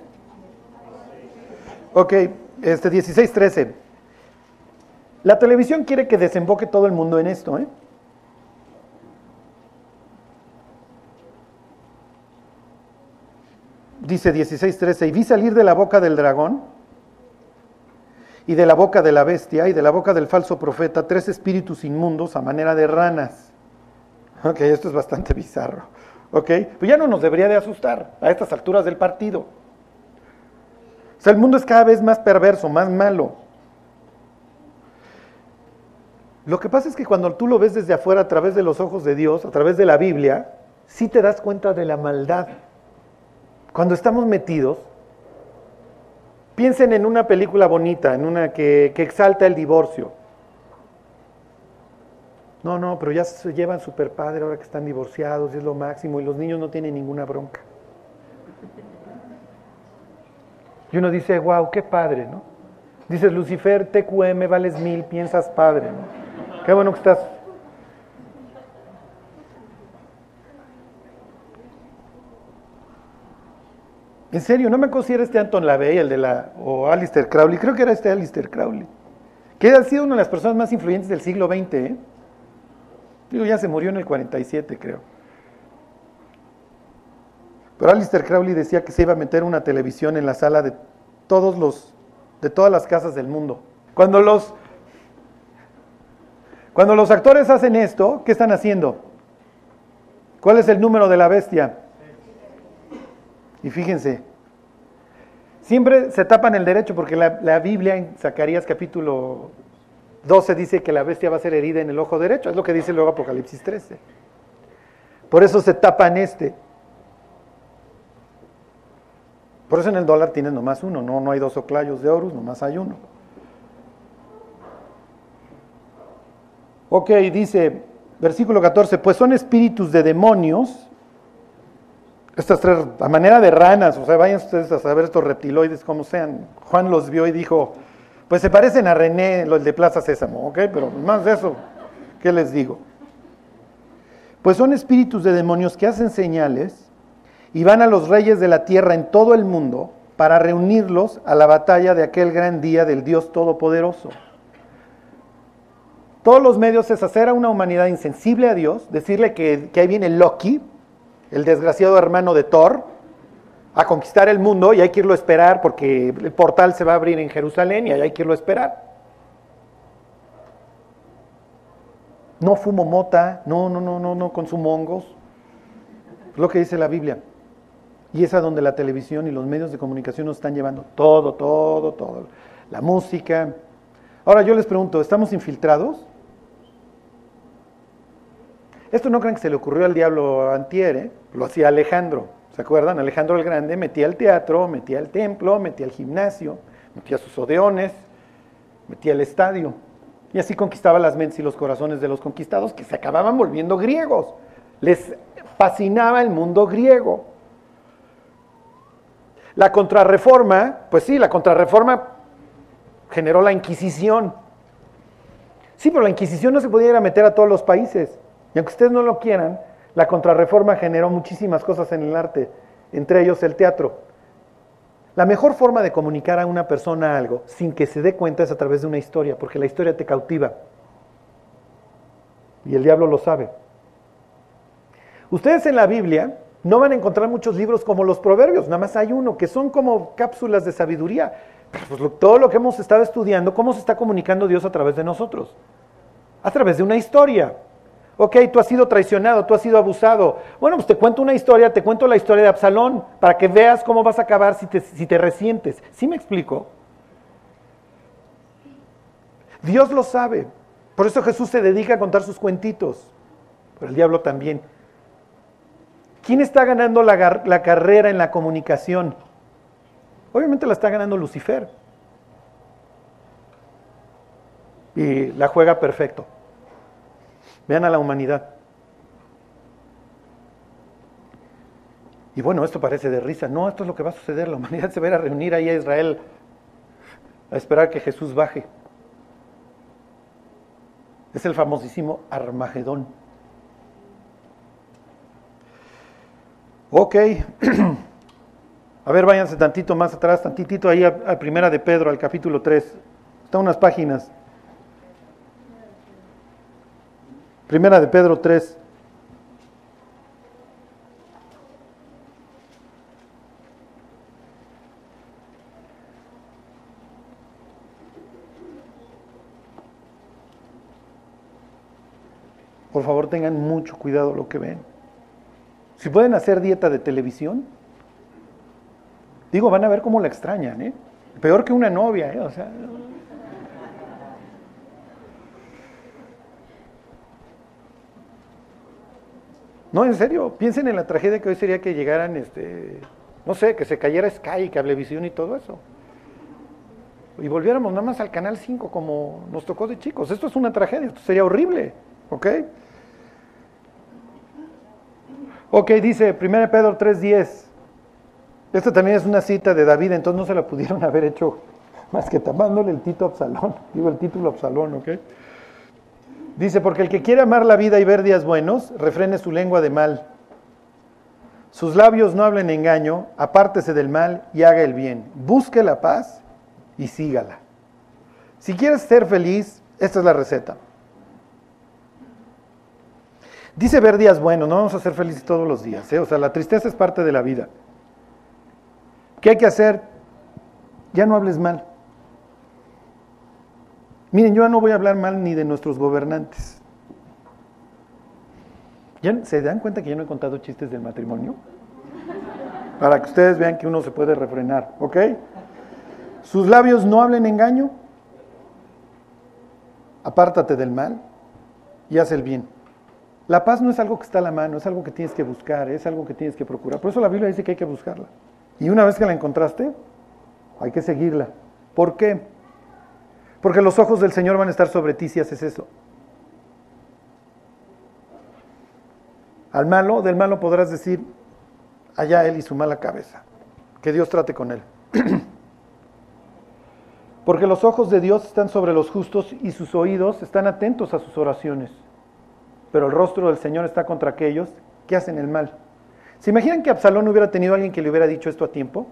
Ok, este 16-13. La televisión quiere que desemboque todo el mundo en esto, ¿eh? dice 16:13, y vi salir de la boca del dragón y de la boca de la bestia y de la boca del falso profeta tres espíritus inmundos a manera de ranas. Ok, esto es bastante bizarro. Ok, pues ya no nos debería de asustar a estas alturas del partido. O sea, el mundo es cada vez más perverso, más malo. Lo que pasa es que cuando tú lo ves desde afuera a través de los ojos de Dios, a través de la Biblia, sí te das cuenta de la maldad. Cuando estamos metidos, piensen en una película bonita, en una que, que exalta el divorcio. No, no, pero ya se llevan super padre ahora que están divorciados, y es lo máximo, y los niños no tienen ninguna bronca. Y uno dice, wow, qué padre, ¿no? Dices, Lucifer, TQM, vales mil, piensas padre, ¿no? Qué bueno que estás. En serio, no me acuerdo si era este Anton LaVey, el de la, o Alistair Crowley, creo que era este Alistair Crowley, que ha sido una de las personas más influyentes del siglo XX, ¿eh? Digo, ya se murió en el 47, creo. Pero Alistair Crowley decía que se iba a meter una televisión en la sala de todos los de todas las casas del mundo. Cuando los cuando los actores hacen esto, ¿qué están haciendo? ¿Cuál es el número de la bestia? Y fíjense, siempre se tapan el derecho porque la, la Biblia en Zacarías capítulo 12 dice que la bestia va a ser herida en el ojo derecho, es lo que dice luego Apocalipsis 13. Por eso se tapan este. Por eso en el dólar tienes nomás uno, no, no hay dos oclayos de Horus, nomás hay uno. Ok, dice, versículo 14, pues son espíritus de demonios, estas tres, a manera de ranas, o sea, vayan ustedes a saber estos reptiloides como sean. Juan los vio y dijo, pues se parecen a René, los de Plaza Sésamo, ¿ok? Pero más de eso, ¿qué les digo? Pues son espíritus de demonios que hacen señales y van a los reyes de la tierra en todo el mundo para reunirlos a la batalla de aquel gran día del Dios Todopoderoso. Todos los medios es hacer a una humanidad insensible a Dios, decirle que, que ahí viene Loki, el desgraciado hermano de Thor, a conquistar el mundo y hay que irlo a esperar porque el portal se va a abrir en Jerusalén y hay que irlo a esperar. No fumo mota, no, no, no, no, no consumo hongos. Es lo que dice la Biblia. Y es a donde la televisión y los medios de comunicación nos están llevando. Todo, todo, todo. La música. Ahora yo les pregunto, ¿estamos infiltrados? Esto no crean que se le ocurrió al diablo antier, ¿eh? lo hacía Alejandro. ¿Se acuerdan? Alejandro el Grande metía el teatro, metía el templo, metía el gimnasio, metía sus odeones, metía el estadio. Y así conquistaba las mentes y los corazones de los conquistados que se acababan volviendo griegos. Les fascinaba el mundo griego. La contrarreforma, pues sí, la contrarreforma generó la Inquisición. Sí, pero la Inquisición no se podía ir a meter a todos los países. Y aunque ustedes no lo quieran, la contrarreforma generó muchísimas cosas en el arte, entre ellos el teatro. La mejor forma de comunicar a una persona algo sin que se dé cuenta es a través de una historia, porque la historia te cautiva. Y el diablo lo sabe. Ustedes en la Biblia no van a encontrar muchos libros como los proverbios, nada más hay uno, que son como cápsulas de sabiduría. Pues todo lo que hemos estado estudiando, ¿cómo se está comunicando Dios a través de nosotros? A través de una historia. Ok, tú has sido traicionado, tú has sido abusado. Bueno, pues te cuento una historia, te cuento la historia de Absalón, para que veas cómo vas a acabar si te, si te resientes. ¿Sí me explico? Dios lo sabe. Por eso Jesús se dedica a contar sus cuentitos. Pero el diablo también. ¿Quién está ganando la, la carrera en la comunicación? Obviamente la está ganando Lucifer. Y la juega perfecto. Vean a la humanidad. Y bueno, esto parece de risa. No, esto es lo que va a suceder. La humanidad se va a, reunir ahí a Israel a esperar que Jesús baje. Es el famosísimo Armagedón. Ok. A ver, váyanse tantito más atrás, tantitito ahí a, a Primera de Pedro, al capítulo 3. Están unas páginas. Primera de Pedro 3. Por favor, tengan mucho cuidado lo que ven. Si pueden hacer dieta de televisión, digo, van a ver cómo la extrañan, ¿eh? Peor que una novia, ¿eh? O sea, No, en serio, piensen en la tragedia que hoy sería que llegaran, este, no sé, que se cayera Sky, Cablevisión y todo eso. Y volviéramos nada más al Canal 5 como nos tocó de chicos. Esto es una tragedia, esto sería horrible, ¿ok? Ok, dice 1 Pedro 3.10. Esto también es una cita de David, entonces no se la pudieron haber hecho más que tapándole el título Absalón. Digo el título Absalón, ¿ok? Dice, porque el que quiere amar la vida y ver días buenos, refrene su lengua de mal. Sus labios no hablen engaño, apártese del mal y haga el bien. Busque la paz y sígala. Si quieres ser feliz, esta es la receta. Dice ver días buenos, no vamos a ser felices todos los días. ¿eh? O sea, la tristeza es parte de la vida. ¿Qué hay que hacer? Ya no hables mal. Miren, yo no voy a hablar mal ni de nuestros gobernantes. ¿Ya ¿Se dan cuenta que yo no he contado chistes del matrimonio? Para que ustedes vean que uno se puede refrenar, ¿ok? Sus labios no hablen engaño. Apártate del mal y haz el bien. La paz no es algo que está a la mano, es algo que tienes que buscar, es algo que tienes que procurar. Por eso la Biblia dice que hay que buscarla. Y una vez que la encontraste, hay que seguirla. ¿Por qué? Porque los ojos del Señor van a estar sobre ti si haces eso. Al malo, del malo podrás decir, allá él y su mala cabeza. Que Dios trate con él. Porque los ojos de Dios están sobre los justos y sus oídos están atentos a sus oraciones. Pero el rostro del Señor está contra aquellos que hacen el mal. ¿Se imaginan que Absalón hubiera tenido alguien que le hubiera dicho esto a tiempo?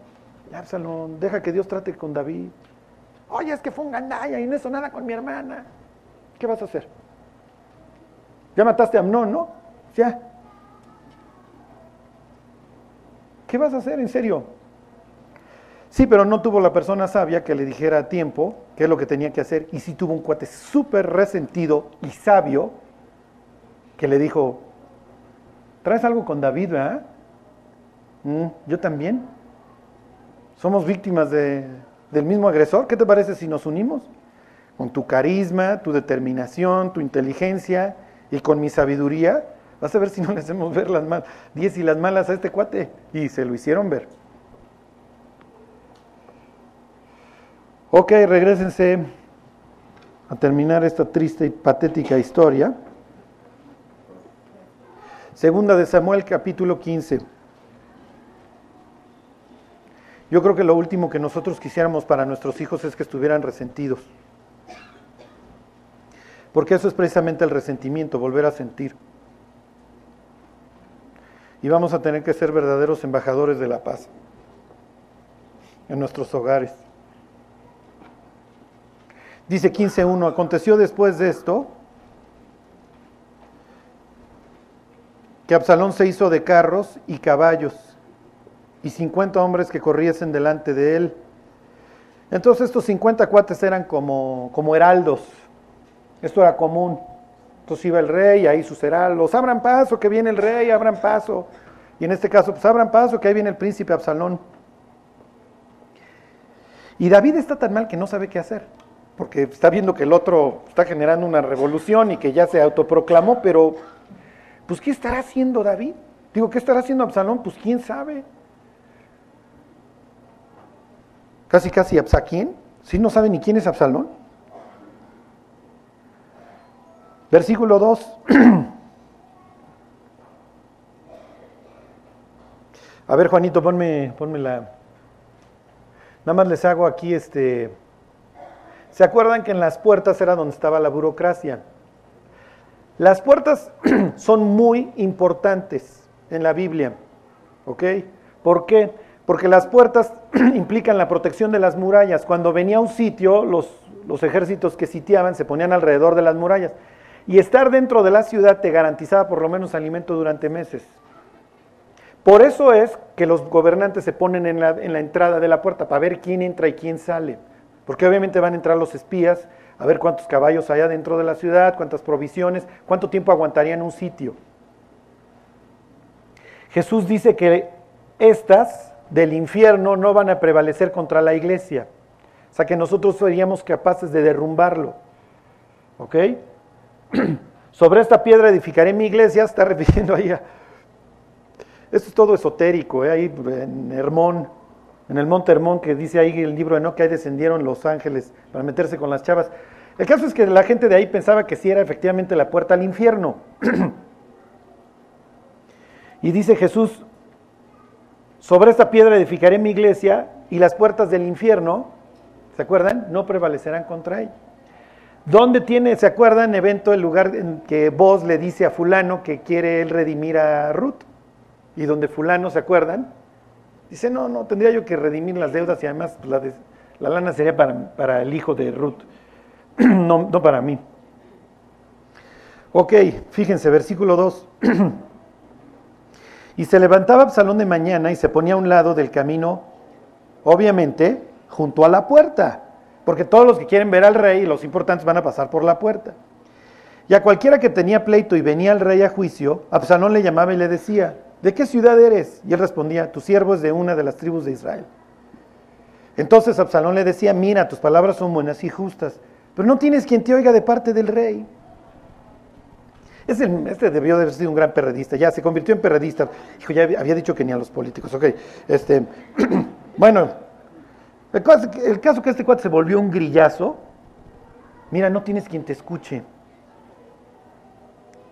Absalón, deja que Dios trate con David. Oye, es que fue un gandaya y no hizo nada con mi hermana. ¿Qué vas a hacer? Ya mataste a Amnón, ¿no? Ya. ¿Qué vas a hacer, en serio? Sí, pero no tuvo la persona sabia que le dijera a tiempo qué es lo que tenía que hacer. Y sí tuvo un cuate súper resentido y sabio que le dijo, ¿traes algo con David, verdad? Mm, yo también. Somos víctimas de, del mismo agresor. ¿Qué te parece si nos unimos? Con tu carisma, tu determinación, tu inteligencia y con mi sabiduría, vas a ver si no le hacemos ver las malas, 10 y las malas a este cuate. Y se lo hicieron ver. Ok, regresense a terminar esta triste y patética historia. Segunda de Samuel capítulo 15. Yo creo que lo último que nosotros quisiéramos para nuestros hijos es que estuvieran resentidos. Porque eso es precisamente el resentimiento, volver a sentir. Y vamos a tener que ser verdaderos embajadores de la paz en nuestros hogares. Dice 15.1, aconteció después de esto que Absalón se hizo de carros y caballos y 50 hombres que corriesen delante de él. Entonces estos 50 cuates eran como, como heraldos. Esto era común. Entonces iba el rey, ahí sus heraldos, abran paso, que viene el rey, abran paso. Y en este caso, pues abran paso, que ahí viene el príncipe Absalón. Y David está tan mal que no sabe qué hacer, porque está viendo que el otro está generando una revolución y que ya se autoproclamó, pero pues ¿qué estará haciendo David? Digo, ¿qué estará haciendo Absalón? Pues quién sabe. Casi casi Absaquín, si no sabe ni quién es Absalón. Versículo 2. A ver, Juanito, ponme, ponme la. Nada más les hago aquí este. ¿Se acuerdan que en las puertas era donde estaba la burocracia? Las puertas son muy importantes en la Biblia. ¿Ok? ¿Por qué? Porque las puertas implican la protección de las murallas. Cuando venía un sitio, los, los ejércitos que sitiaban se ponían alrededor de las murallas. Y estar dentro de la ciudad te garantizaba por lo menos alimento durante meses. Por eso es que los gobernantes se ponen en la, en la, entrada de la puerta para ver quién entra y quién sale. Porque obviamente van a entrar los espías a ver cuántos caballos hay dentro de la ciudad, cuántas provisiones, cuánto tiempo aguantarían un sitio. Jesús dice que estas del infierno no van a prevalecer contra la iglesia. O sea que nosotros seríamos capaces de derrumbarlo. ¿Ok? Sobre esta piedra edificaré mi iglesia, está repitiendo ahí. Esto es todo esotérico, ¿eh? ahí en Hermón, en el monte Hermón, que dice ahí el libro de No, que ahí descendieron los ángeles para meterse con las chavas. El caso es que la gente de ahí pensaba que sí era efectivamente la puerta al infierno. y dice Jesús, sobre esta piedra edificaré mi iglesia y las puertas del infierno, ¿se acuerdan? No prevalecerán contra ella. ¿Dónde tiene, se acuerdan, evento el lugar en que vos le dice a fulano que quiere él redimir a Ruth? Y donde fulano, ¿se acuerdan? Dice, no, no, tendría yo que redimir las deudas y además pues, la, la, lana sería para, para, el hijo de Ruth, no, no para mí. Ok, fíjense, versículo 2. y se levantaba Absalón de mañana y se ponía a un lado del camino, obviamente, junto a la puerta porque todos los que quieren ver al rey, los importantes, van a pasar por la puerta. Y a cualquiera que tenía pleito y venía al rey a juicio, Absalón le llamaba y le decía, ¿de qué ciudad eres? Y él respondía, tu siervo es de una de las tribus de Israel. Entonces Absalón le decía, mira, tus palabras son buenas y justas, pero no tienes quien te oiga de parte del rey. Este, debió de haber sido un gran perredista, ya se convirtió en perredista. Hijo, ya había dicho que ni a los políticos, ok. Este, bueno, el caso, que este cuate se volvió un grillazo, mira, no tienes quien te escuche.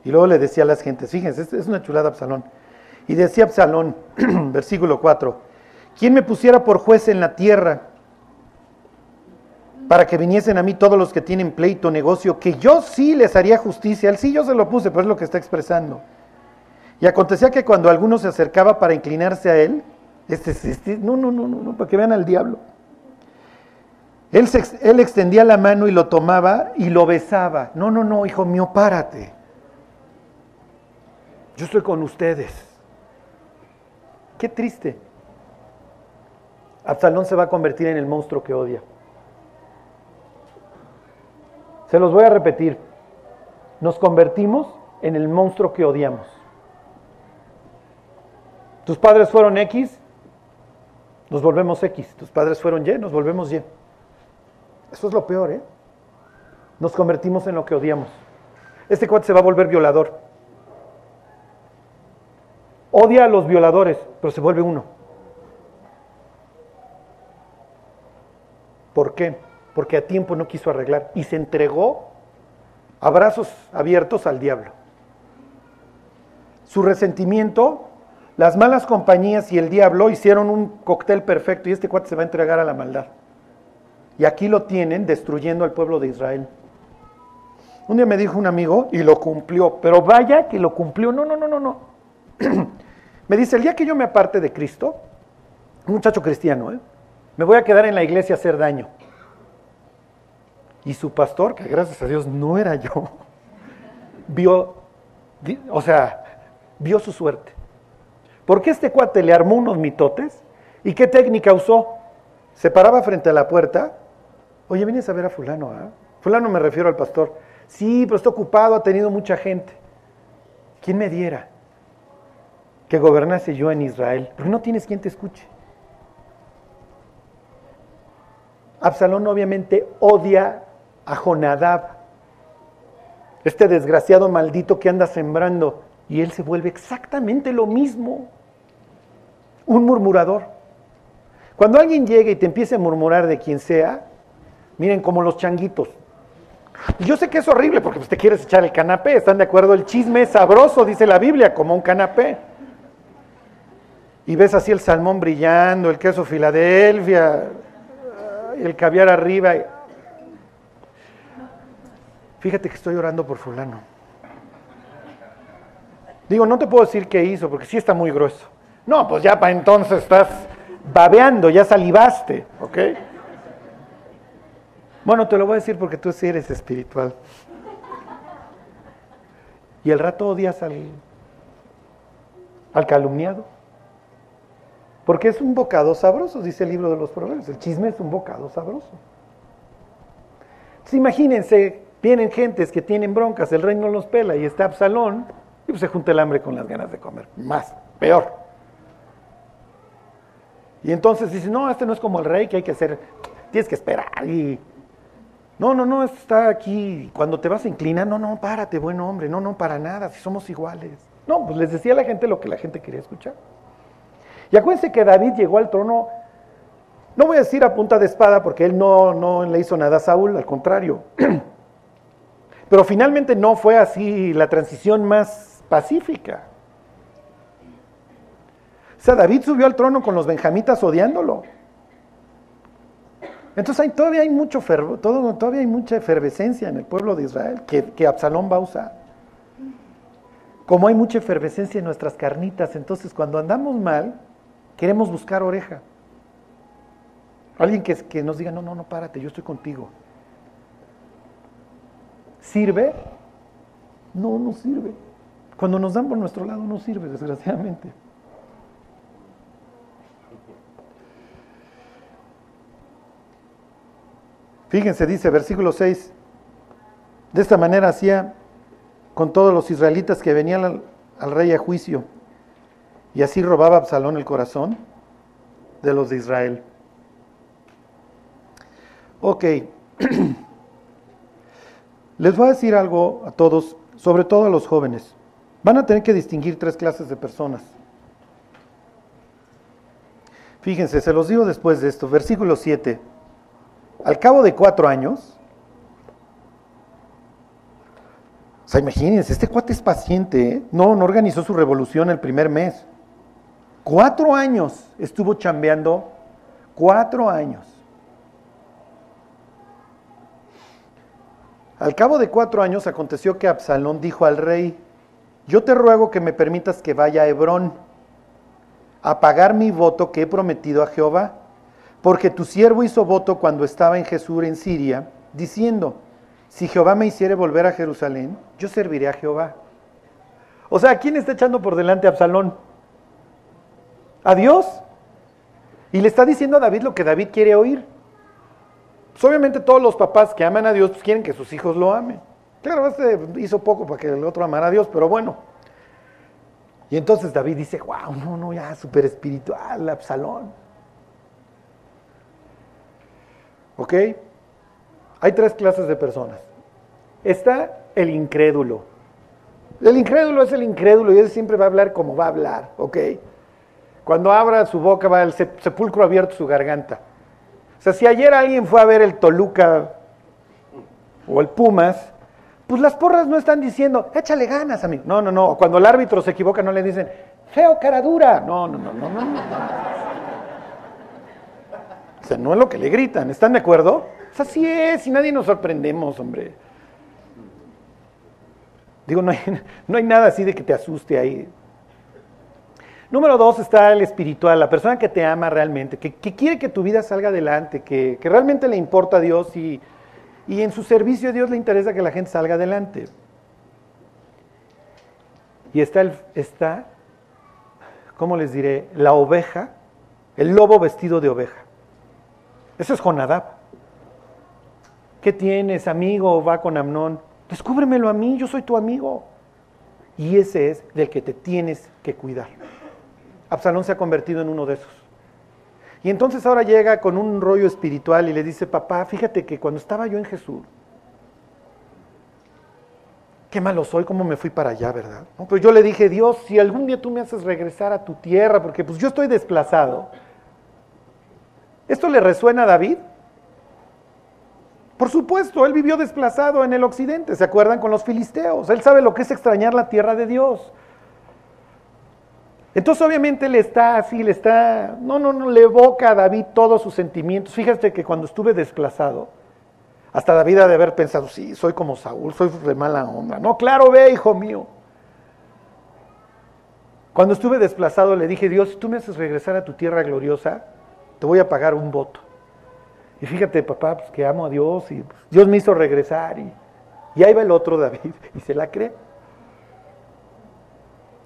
Y luego le decía a las gentes, fíjense, es una chulada Absalón. Y decía Absalón, versículo 4, ¿quién me pusiera por juez en la tierra para que viniesen a mí todos los que tienen pleito, negocio, que yo sí les haría justicia? Él sí yo se lo puse, pero es lo que está expresando. Y acontecía que cuando alguno se acercaba para inclinarse a él, este, este, no, no, no, no, para que vean al diablo. Él, extendía la mano y lo tomaba y lo besaba. No, no, no, hijo mío, párate. Yo estoy con ustedes. Qué triste. Absalón se va a convertir en el monstruo que odia. Se los voy a repetir. Nos convertimos en el monstruo que odiamos. Tus padres fueron X, nos volvemos X. Tus padres fueron Y, nos volvemos Y. Eso es lo peor, ¿eh? Nos convertimos en lo que odiamos. Este cuate se va a volver violador. Odia a los violadores, pero se vuelve uno. ¿Por qué? Porque a tiempo no quiso arreglar y se entregó a brazos abiertos al diablo. Su resentimiento, las malas compañías y el diablo hicieron un cóctel perfecto y este cuate se va a entregar a la maldad. Y aquí lo tienen destruyendo al pueblo de Israel. Un día me dijo un amigo y lo cumplió, pero vaya que lo cumplió. No, no, no, no, no. me dice, el día que yo me aparte de Cristo, un muchacho cristiano, ¿eh? me voy a quedar en la iglesia a hacer daño. Y su pastor, que gracias a Dios no era yo, vio, o sea, vio su suerte. Porque este cuate le armó unos mitotes y qué técnica usó. Se paraba frente a la puerta Oye, vienes a ver a fulano, ¿ah? Fulano me refiero al pastor. Sí, pero está ocupado, ha tenido mucha gente. ¿Quién me diera que gobernase yo en Israel? Porque no tienes quien te escuche. Absalón obviamente odia a Jonadab, este desgraciado maldito que anda sembrando, y él se vuelve exactamente lo mismo, un murmurador. Cuando alguien llega y te empieza a murmurar de quien sea, Miren, como los changuitos. Yo sé que es horrible porque pues, te quieres echar el canapé, ¿están de acuerdo? El chisme es sabroso, dice la Biblia, como un canapé. Y ves así el salmón brillando, el queso Filadelfia, el caviar arriba. Fíjate que estoy orando por fulano. Digo, no te puedo decir qué hizo, porque sí está muy grueso. No, pues ya para entonces estás babeando, ya salivaste, ¿ok? Bueno, te lo voy a decir porque tú sí eres espiritual. Y el rato odias al, al calumniado. Porque es un bocado sabroso, dice el libro de los proverbios. El chisme es un bocado sabroso. Pues imagínense, vienen gentes que tienen broncas, el rey no los pela y está Absalón, y pues se junta el hambre con las ganas de comer. Más, peor. Y entonces dice, no, este no es como el rey que hay que hacer, tienes que esperar y... No, no, no, este está aquí, cuando te vas a inclinar, no, no, párate, buen hombre, no, no, para nada, si somos iguales. No, pues les decía a la gente lo que la gente quería escuchar. Y acuérdense que David llegó al trono, no voy a decir a punta de espada, porque él no, no le hizo nada a Saúl, al contrario. Pero finalmente no fue así la transición más pacífica. O sea, David subió al trono con los benjamitas odiándolo. Entonces todavía, hay mucho todavía hay mucha efervescencia en el pueblo de Israel que, que Absalón va a usar. Como hay mucha efervescencia en nuestras carnitas, entonces cuando andamos mal, queremos buscar oreja. Alguien que, que nos diga, no, no, no, párate, yo estoy contigo. ¿Sirve? No, no sirve. Cuando nos dan por nuestro lado no sirve, desgraciadamente. Fíjense, dice versículo 6, de esta manera hacía con todos los israelitas que venían al, rey a juicio, y así robaba Absalón el corazón de los de Israel. Ok, les voy a decir algo a todos, sobre todo a los jóvenes. Van a tener que distinguir tres clases de personas. Fíjense, se los digo después de esto, versículo 7. Al cabo de cuatro años, o sea, imagínense, este cuate es paciente, ¿eh? no, no organizó su revolución el primer mes. Cuatro años estuvo chambeando, cuatro años. Al cabo de cuatro años aconteció que Absalón dijo al rey, yo te ruego que me permitas que vaya a Hebrón a pagar mi voto que he prometido a Jehová porque tu siervo hizo voto cuando estaba en Jesús en Siria, diciendo, si Jehová me hiciere volver a Jerusalén, yo serviré a Jehová. O sea, ¿quién está echando por delante a Absalón? A Dios. Y le está diciendo a David lo que David quiere oír. Pues obviamente todos los papás que aman a Dios pues quieren que sus hijos lo amen. Claro, este hizo poco para que el otro amara a Dios, pero bueno. Y entonces David dice, wow, no, no, ya, súper espiritual, Absalón. ¿Ok? Hay tres clases de personas. Está el incrédulo. El incrédulo es el incrédulo y él siempre va a hablar como va a hablar, ¿ok? Cuando abra su boca va el sepulcro abierto su garganta. O sea, si ayer alguien fue a ver el Toluca o el Pumas, pues las porras no están diciendo, échale ganas, amigo. No, no, no. Cuando el árbitro se equivoca no le dicen, feo cara dura. No, no, no, no, no. O sea, no es lo que le gritan, ¿están de acuerdo? O así es, y nadie nos sorprendemos, hombre. Digo, no hay, no hay nada así de que te asuste ahí. Número dos está el espiritual, la persona que te ama realmente, que, quiere que tu vida salga adelante, que, realmente le importa a Dios y, en su servicio a Dios le interesa que la gente salga adelante. Y está, el, está, ¿cómo les diré? La oveja, el lobo vestido de oveja. Eso es Jonadab. ¿Qué tienes, amigo? Va con Amnón. Descúbremelo a mí, yo soy tu amigo. Y ese es del que te tienes que cuidar. Absalón se ha convertido en uno de esos. Y entonces ahora llega con un rollo espiritual y le dice, papá, fíjate que cuando estaba yo en Jesús, qué malo soy, cómo me fui para allá, ¿verdad? pues yo le dije, Dios, si algún día tú me haces regresar a tu tierra, porque pues yo estoy desplazado, ¿Esto le resuena a David? Por supuesto, él vivió desplazado en el occidente, ¿se acuerdan con los filisteos? Él sabe lo que es extrañar la tierra de Dios. Entonces obviamente le está así, le está, no, no, no, le evoca a David todos sus sentimientos. Fíjate que cuando estuve desplazado, hasta David ha de haber pensado, sí, soy como Saúl, soy de mala onda. No, claro, ve, hijo mío. Cuando estuve desplazado le dije, Dios, si tú me haces regresar a tu tierra gloriosa, te voy a pagar un voto. Y fíjate, papá, pues que amo a Dios y pues, Dios me hizo regresar. Y, y, ahí va el otro David y se la cree.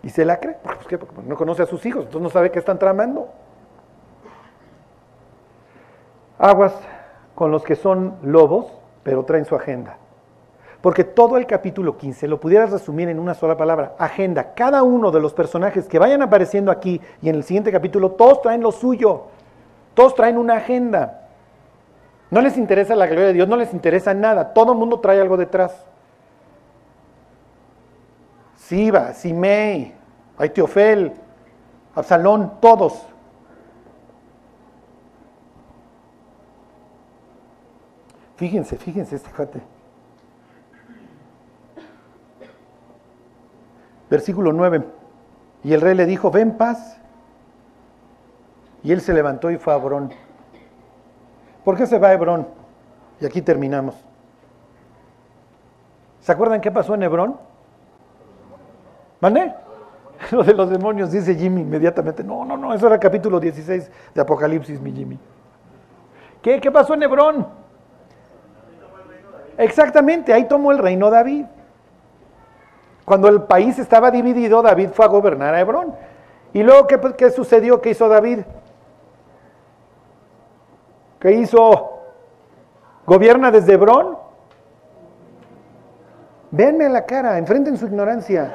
Y se la cree. Pues, ¿qué? Porque no conoce a sus hijos, entonces no sabe qué están tramando. Aguas con los que son lobos pero traen su agenda. Porque todo el capítulo 15 lo pudieras resumir en una sola palabra, agenda. Cada uno de los personajes que vayan apareciendo aquí y en el siguiente capítulo, todos traen lo suyo. Todos traen una agenda. No les interesa la gloria de Dios, no les interesa nada. Todo el mundo trae algo detrás. Siba, Simei, Aitiofel, Absalón, todos. Fíjense, fíjense este jate. Versículo 9. Y el rey le dijo, ven paz. Y él se levantó y fue a Hebrón. ¿Por qué se va a Hebrón? Y aquí terminamos. ¿Se acuerdan qué pasó en Hebrón? ¿Mande? Lo de los demonios, dice Jimmy inmediatamente. No, no, no, eso era capítulo 16 de Apocalipsis, mi Jimmy. ¿Qué, qué pasó en Hebrón? Exactamente, ahí tomó el reino David. Cuando el país estaba dividido, David fue a gobernar a Hebrón. ¿Y luego qué, qué sucedió? ¿Qué hizo David? ¿Qué hizo? ¿Gobierna desde Hebrón? Véanme a la cara, enfrenten su ignorancia.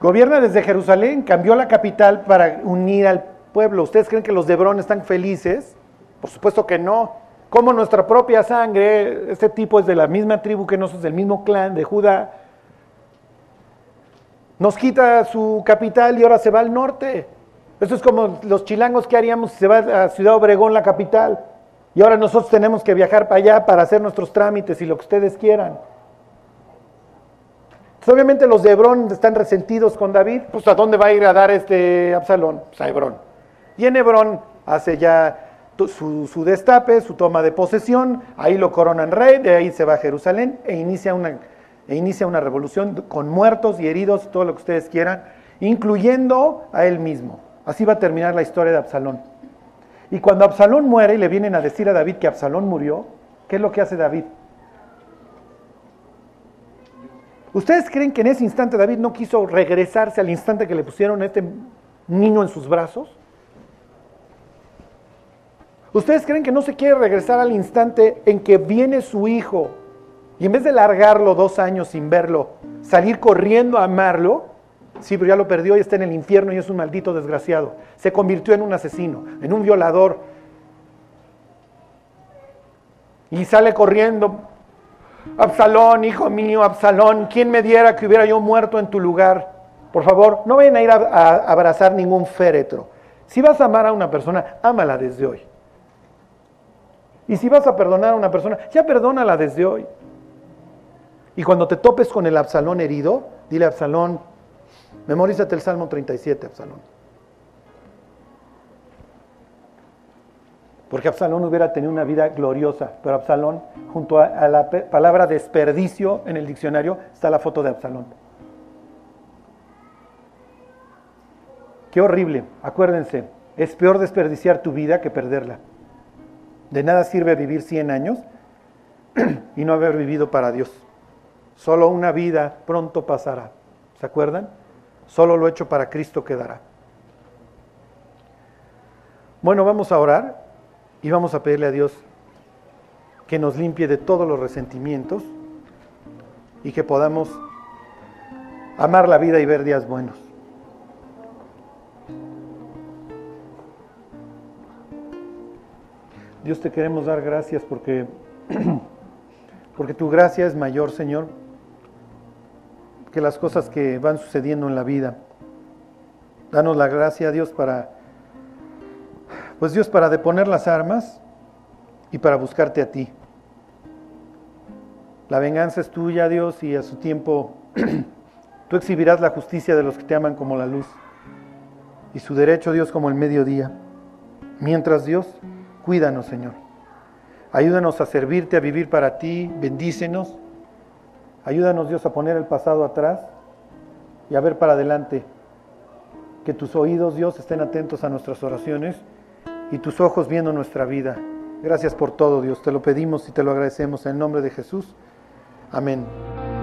Gobierna desde Jerusalén, cambió la capital para unir al pueblo. ¿Ustedes creen que los de Hebrón están felices? Por supuesto que no como nuestra propia sangre, este tipo es de la misma tribu que nosotros, del mismo clan de Judá, nos quita su capital y ahora se va al norte. Eso es como los chilangos que haríamos si se va a Ciudad Obregón, la capital, y ahora nosotros tenemos que viajar para allá para hacer nuestros trámites y lo que ustedes quieran. Pues obviamente los de Hebrón están resentidos con David, pues ¿a dónde va a ir a dar este Absalón? Pues a Hebrón. Y en Hebrón hace ya su, destape, su toma de posesión, ahí lo coronan rey, de ahí se va a Jerusalén e inicia una, e inicia una revolución con muertos y heridos, todo lo que ustedes quieran, incluyendo a él mismo. Así va a terminar la historia de Absalón. Y cuando Absalón muere y le vienen a decir a David que Absalón murió, ¿qué es lo que hace David? ¿Ustedes creen que en ese instante David no quiso regresarse al instante que le pusieron a este niño en sus brazos? ¿Ustedes creen que no se quiere regresar al instante en que viene su hijo y en vez de largarlo dos años sin verlo, salir corriendo a amarlo? Sí, pero ya lo perdió y está en el infierno y es un maldito desgraciado. Se convirtió en un asesino, en un violador. Y sale corriendo. Absalón, hijo mío, Absalón, ¿quién me diera que hubiera yo muerto en tu lugar? Por favor, no vayan a ir a, a abrazar ningún féretro. Si vas a amar a una persona, ámala desde hoy. Y si vas a perdonar a una persona, ya perdónala desde hoy. Y cuando te topes con el Absalón herido, dile Absalón, memorízate el Salmo 37, Absalón. Porque Absalón hubiera tenido una vida gloriosa, pero Absalón, junto a, la palabra desperdicio en el diccionario, está la foto de Absalón. Qué horrible, acuérdense, es peor desperdiciar tu vida que perderla. De nada sirve vivir 100 años y no haber vivido para Dios. Solo una vida pronto pasará. ¿Se acuerdan? Solo lo hecho para Cristo quedará. Bueno, vamos a orar y vamos a pedirle a Dios que nos limpie de todos los resentimientos y que podamos amar la vida y ver días buenos. Dios te queremos dar gracias porque, porque tu gracia es mayor, Señor, que las cosas que van sucediendo en la vida. Danos la gracia, Dios, para, pues Dios, para deponer las armas y para buscarte a ti. La venganza es tuya, Dios, y a su tiempo tú exhibirás la justicia de los que te aman como la luz y su derecho, Dios, como el mediodía. Mientras, Dios, Cuídanos, Señor. Ayúdanos a servirte, a vivir para ti. Bendícenos. Ayúdanos, Dios, a poner el pasado atrás y a ver para adelante. Que tus oídos, Dios, estén atentos a nuestras oraciones y tus ojos viendo nuestra vida. Gracias por todo, Dios. Te lo pedimos y te lo agradecemos en el nombre de Jesús. Amén.